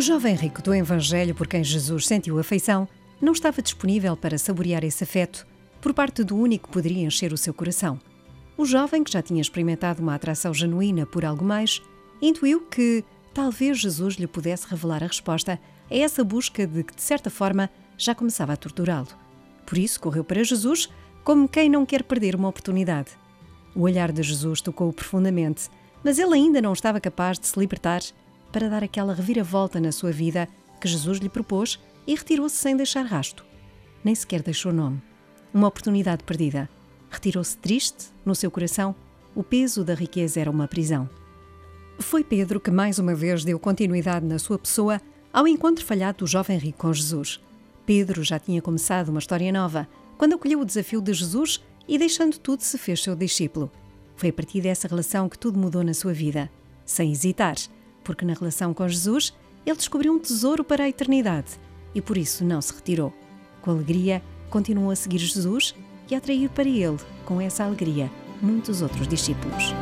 jovem rico do Evangelho por quem Jesus sentiu afeição não estava disponível para saborear esse afeto por parte do único que poderia encher o seu coração. O jovem, que já tinha experimentado uma atração genuína por algo mais, intuiu que talvez Jesus lhe pudesse revelar a resposta a essa busca de que, de certa forma, já começava a torturá-lo. Por isso, correu para Jesus como quem não quer perder uma oportunidade. O olhar de Jesus tocou-o profundamente, mas ele ainda não estava capaz de se libertar para dar aquela reviravolta na sua vida que Jesus lhe propôs e retirou-se sem deixar rasto. Nem sequer deixou nome. Uma oportunidade perdida. Retirou-se triste, no seu coração, o peso da riqueza era uma prisão. Foi Pedro que mais uma vez deu continuidade na sua pessoa ao encontro falhado do jovem rico com Jesus. Pedro já tinha começado uma história nova quando acolheu o desafio de Jesus e, deixando tudo, se fez seu discípulo. Foi a partir dessa relação que tudo mudou na sua vida, sem hesitar porque na relação com Jesus ele descobriu um tesouro para a eternidade e por isso não se retirou. Com alegria, continuou a seguir Jesus e a atrair para ele, com essa alegria, muitos outros discípulos.